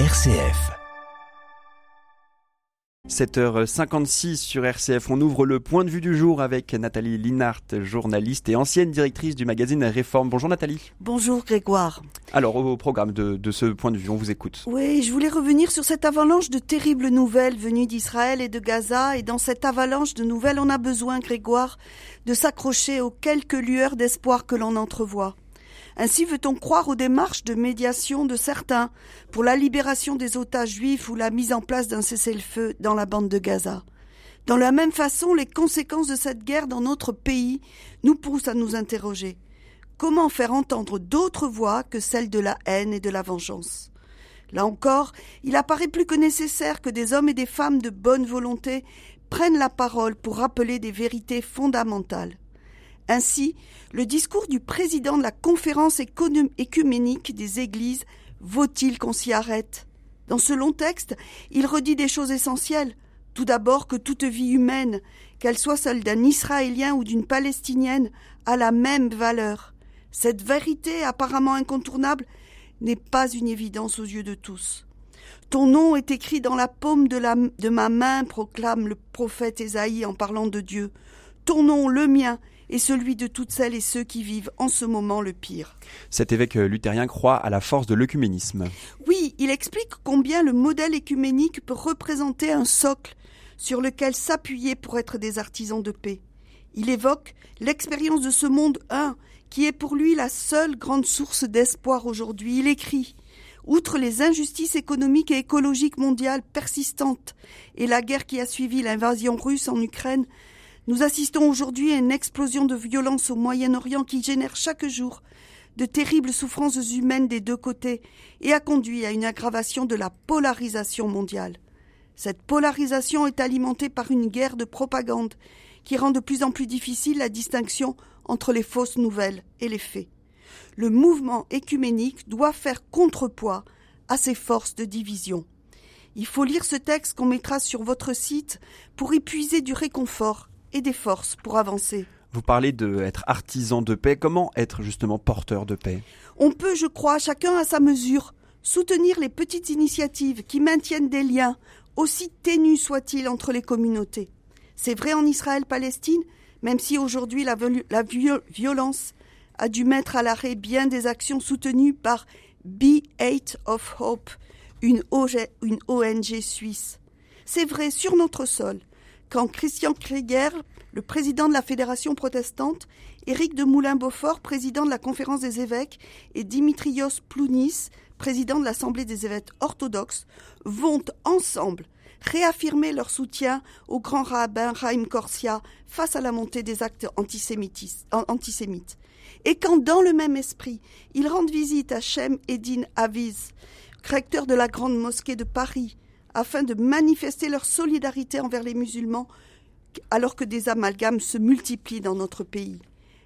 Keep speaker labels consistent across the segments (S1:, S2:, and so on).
S1: RCF.
S2: 7h56 sur RCF, on ouvre le point de vue du jour avec Nathalie Linhart, journaliste et ancienne directrice du magazine Réforme. Bonjour Nathalie.
S3: Bonjour Grégoire.
S2: Alors au programme de, de, ce point de vue, on vous écoute.
S3: Oui, je voulais revenir sur cette avalanche de terribles nouvelles venues d'Israël et de Gaza. Et dans cette avalanche de nouvelles, on a besoin, Grégoire, de s'accrocher aux quelques lueurs d'espoir que l'on entrevoit. Ainsi veut-on croire aux démarches de médiation de certains pour la libération des otages juifs ou la mise en place d'un cessez-le-feu dans la bande de Gaza. Dans la même façon, les conséquences de cette guerre dans notre pays nous poussent à nous interroger. Comment faire entendre d'autres voix que celles de la haine et de la vengeance? Là encore, il apparaît plus que nécessaire que des hommes et des femmes de bonne volonté prennent la parole pour rappeler des vérités fondamentales. Ainsi, le discours du président de la conférence écuménique des églises vaut-il qu'on s'y arrête? Dans ce long texte, il redit des choses essentielles. Tout d'abord que toute vie humaine, qu'elle soit celle d'un Israélien ou d'une Palestinienne, a la même valeur. Cette vérité apparemment incontournable n'est pas une évidence aux yeux de tous. Ton nom est écrit dans la paume de, de ma main, proclame le prophète Ésaïe en parlant de Dieu. Ton nom, le mien, et celui de toutes celles et ceux qui vivent en ce moment le pire.
S2: Cet évêque luthérien croit à la force de l'œcuménisme.
S3: Oui, il explique combien le modèle écuménique peut représenter un socle sur lequel s'appuyer pour être des artisans de paix. Il évoque l'expérience de ce monde un, qui est pour lui la seule grande source d'espoir aujourd'hui. Il écrit Outre les injustices économiques et écologiques mondiales persistantes et la guerre qui a suivi l'invasion russe en Ukraine, nous assistons aujourd'hui à une explosion de violence au Moyen-Orient qui génère chaque jour de terribles souffrances humaines des deux côtés et a conduit à une aggravation de la polarisation mondiale. Cette polarisation est alimentée par une guerre de propagande qui rend de plus en plus difficile la distinction entre les fausses nouvelles et les faits. Le mouvement écuménique doit faire contrepoids à ces forces de division. Il faut lire ce texte qu'on mettra sur votre site pour y puiser du réconfort et des forces pour avancer.
S2: Vous parlez d'être artisan de paix. Comment être justement porteur de paix?
S3: On peut, je crois, chacun à sa mesure, soutenir les petites initiatives qui maintiennent des liens, aussi ténus soient-ils entre les communautés. C'est vrai en Israël-Palestine, même si aujourd'hui la, la violence a dû mettre à l'arrêt bien des actions soutenues par B8 of Hope, une ONG suisse. C'est vrai sur notre sol, quand Christian Krieger, le président de la Fédération protestante, Éric de Moulin-Beaufort, président de la Conférence des évêques, et Dimitrios Plounis, président de l'Assemblée des évêques orthodoxes, vont ensemble réaffirmer leur soutien au grand rabbin Raïm Corsia face à la montée des actes antisémites. Et quand, dans le même esprit, ils rendent visite à Shem Eddin Aviz, recteur de la Grande Mosquée de Paris, afin de manifester leur solidarité envers les musulmans alors que des amalgames se multiplient dans notre pays.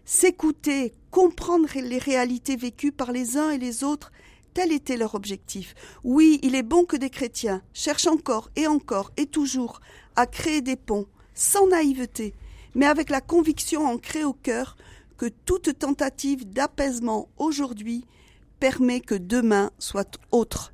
S3: S'écouter, comprendre les réalités vécues par les uns et les autres, tel était leur objectif. Oui, il est bon que des chrétiens cherchent encore et encore et toujours à créer des ponts, sans naïveté, mais avec la conviction ancrée au cœur que toute tentative d'apaisement aujourd'hui permet que demain soit autre